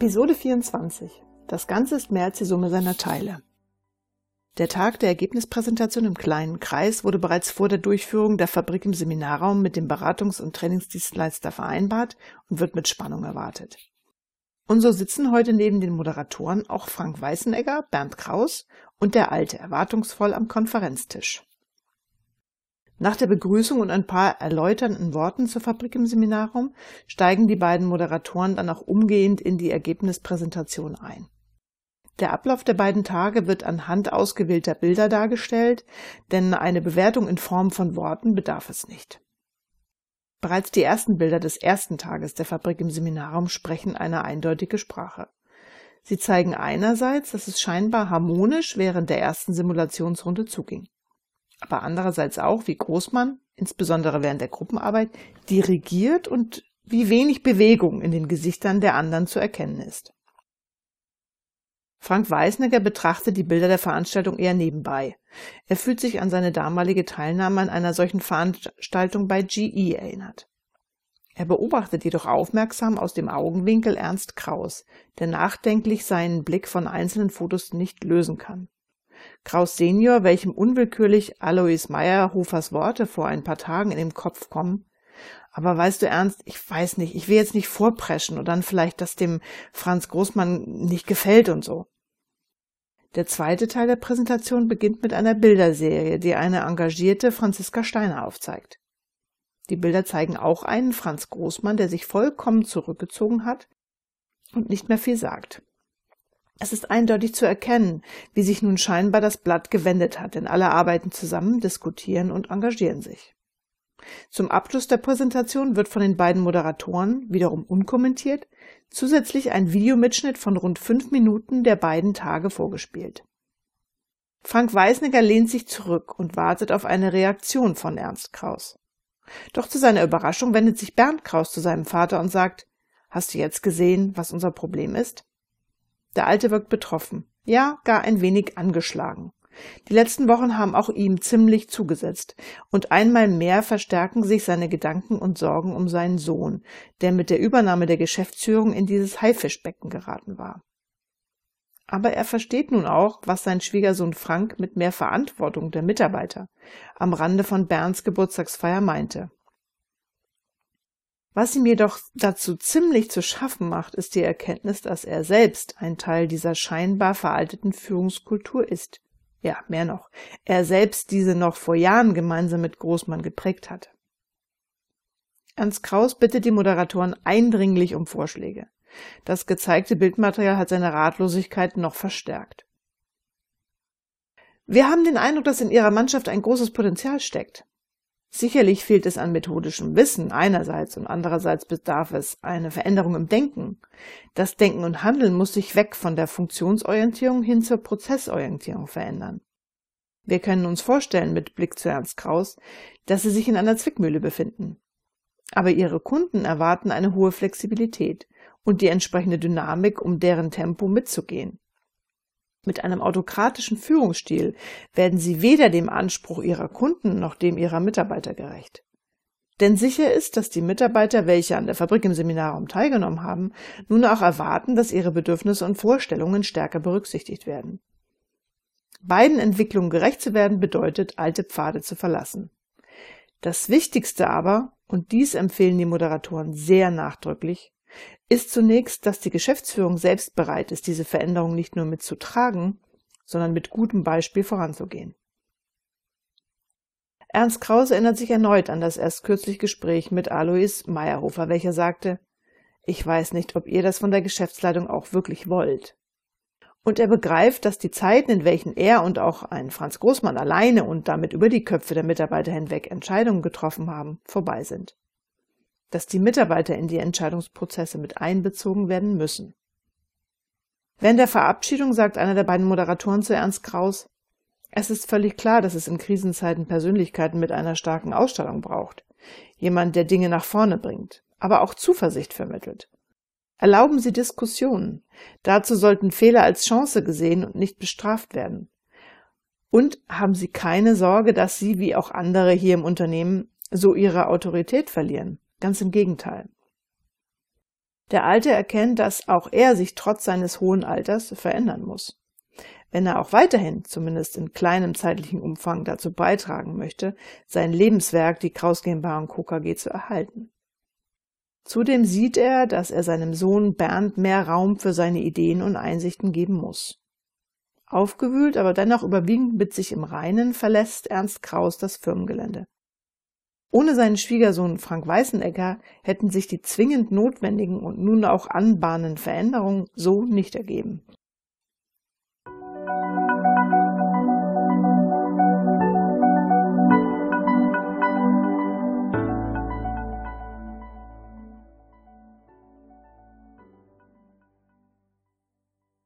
Episode 24. Das Ganze ist mehr als die Summe seiner Teile. Der Tag der Ergebnispräsentation im kleinen Kreis wurde bereits vor der Durchführung der Fabrik im Seminarraum mit dem Beratungs- und Trainingsdienstleister vereinbart und wird mit Spannung erwartet. Und so sitzen heute neben den Moderatoren auch Frank Weißenegger, Bernd Kraus und der Alte erwartungsvoll am Konferenztisch. Nach der Begrüßung und ein paar erläuternden Worten zur Fabrik im Seminarraum steigen die beiden Moderatoren dann auch umgehend in die Ergebnispräsentation ein. Der Ablauf der beiden Tage wird anhand ausgewählter Bilder dargestellt, denn eine Bewertung in Form von Worten bedarf es nicht. Bereits die ersten Bilder des ersten Tages der Fabrik im Seminarraum sprechen eine eindeutige Sprache. Sie zeigen einerseits, dass es scheinbar harmonisch während der ersten Simulationsrunde zuging, aber andererseits auch, wie Großmann, insbesondere während der Gruppenarbeit, dirigiert und wie wenig Bewegung in den Gesichtern der anderen zu erkennen ist. Frank Weisnecker betrachtet die Bilder der Veranstaltung eher nebenbei. Er fühlt sich an seine damalige Teilnahme an einer solchen Veranstaltung bei GE erinnert. Er beobachtet jedoch aufmerksam aus dem Augenwinkel Ernst Kraus, der nachdenklich seinen Blick von einzelnen Fotos nicht lösen kann. Kraus Senior, welchem unwillkürlich Alois Meyerhofers Worte vor ein paar Tagen in den Kopf kommen, aber weißt du ernst, ich weiß nicht, ich will jetzt nicht vorpreschen und dann vielleicht, dass dem Franz Großmann nicht gefällt und so. Der zweite Teil der Präsentation beginnt mit einer Bilderserie, die eine engagierte Franziska Steiner aufzeigt. Die Bilder zeigen auch einen Franz Großmann, der sich vollkommen zurückgezogen hat und nicht mehr viel sagt. Es ist eindeutig zu erkennen, wie sich nun scheinbar das Blatt gewendet hat, denn alle arbeiten zusammen, diskutieren und engagieren sich. Zum Abschluss der Präsentation wird von den beiden Moderatoren, wiederum unkommentiert, zusätzlich ein Videomitschnitt von rund fünf Minuten der beiden Tage vorgespielt. Frank Weisnecker lehnt sich zurück und wartet auf eine Reaktion von Ernst Kraus. Doch zu seiner Überraschung wendet sich Bernd Kraus zu seinem Vater und sagt, Hast du jetzt gesehen, was unser Problem ist? Der Alte wirkt betroffen, ja, gar ein wenig angeschlagen. Die letzten Wochen haben auch ihm ziemlich zugesetzt, und einmal mehr verstärken sich seine Gedanken und Sorgen um seinen Sohn, der mit der Übernahme der Geschäftsführung in dieses Haifischbecken geraten war. Aber er versteht nun auch, was sein Schwiegersohn Frank mit mehr Verantwortung der Mitarbeiter am Rande von Bernds Geburtstagsfeier meinte. Was ihm jedoch dazu ziemlich zu schaffen macht, ist die Erkenntnis, dass er selbst ein Teil dieser scheinbar veralteten Führungskultur ist, ja, mehr noch, er selbst diese noch vor Jahren gemeinsam mit Großmann geprägt hat. Ernst Kraus bittet die Moderatoren eindringlich um Vorschläge. Das gezeigte Bildmaterial hat seine Ratlosigkeit noch verstärkt. Wir haben den Eindruck, dass in Ihrer Mannschaft ein großes Potenzial steckt. Sicherlich fehlt es an methodischem Wissen einerseits und andererseits bedarf es eine Veränderung im Denken. Das Denken und Handeln muss sich weg von der Funktionsorientierung hin zur Prozessorientierung verändern. Wir können uns vorstellen, mit Blick zu Ernst Kraus, dass sie sich in einer Zwickmühle befinden. Aber ihre Kunden erwarten eine hohe Flexibilität und die entsprechende Dynamik, um deren Tempo mitzugehen. Mit einem autokratischen Führungsstil werden sie weder dem Anspruch ihrer Kunden noch dem ihrer Mitarbeiter gerecht. Denn sicher ist, dass die Mitarbeiter, welche an der Fabrik im Seminarraum teilgenommen haben, nun auch erwarten, dass ihre Bedürfnisse und Vorstellungen stärker berücksichtigt werden. Beiden Entwicklungen gerecht zu werden bedeutet, alte Pfade zu verlassen. Das Wichtigste aber, und dies empfehlen die Moderatoren sehr nachdrücklich, ist zunächst, dass die Geschäftsführung selbst bereit ist, diese Veränderung nicht nur mitzutragen, sondern mit gutem Beispiel voranzugehen. Ernst Krause erinnert sich erneut an das erst kürzlich Gespräch mit Alois Meyerhofer, welcher sagte, ich weiß nicht, ob ihr das von der Geschäftsleitung auch wirklich wollt. Und er begreift, dass die Zeiten, in welchen er und auch ein Franz Großmann alleine und damit über die Köpfe der Mitarbeiter hinweg Entscheidungen getroffen haben, vorbei sind dass die Mitarbeiter in die Entscheidungsprozesse mit einbezogen werden müssen. Während der Verabschiedung sagt einer der beiden Moderatoren zu Ernst Kraus, es ist völlig klar, dass es in Krisenzeiten Persönlichkeiten mit einer starken Ausstrahlung braucht. Jemand, der Dinge nach vorne bringt, aber auch Zuversicht vermittelt. Erlauben Sie Diskussionen. Dazu sollten Fehler als Chance gesehen und nicht bestraft werden. Und haben Sie keine Sorge, dass Sie, wie auch andere hier im Unternehmen, so Ihre Autorität verlieren. Ganz im Gegenteil. Der Alte erkennt, dass auch er sich trotz seines hohen Alters verändern muss. Wenn er auch weiterhin, zumindest in kleinem zeitlichen Umfang, dazu beitragen möchte, sein Lebenswerk, die Kraus GmbH und Co. KG, zu erhalten. Zudem sieht er, dass er seinem Sohn Bernd mehr Raum für seine Ideen und Einsichten geben muss. Aufgewühlt, aber dennoch überwiegend mit sich im Reinen, verlässt Ernst Kraus das Firmengelände. Ohne seinen Schwiegersohn Frank Weißenegger hätten sich die zwingend notwendigen und nun auch anbahnenden Veränderungen so nicht ergeben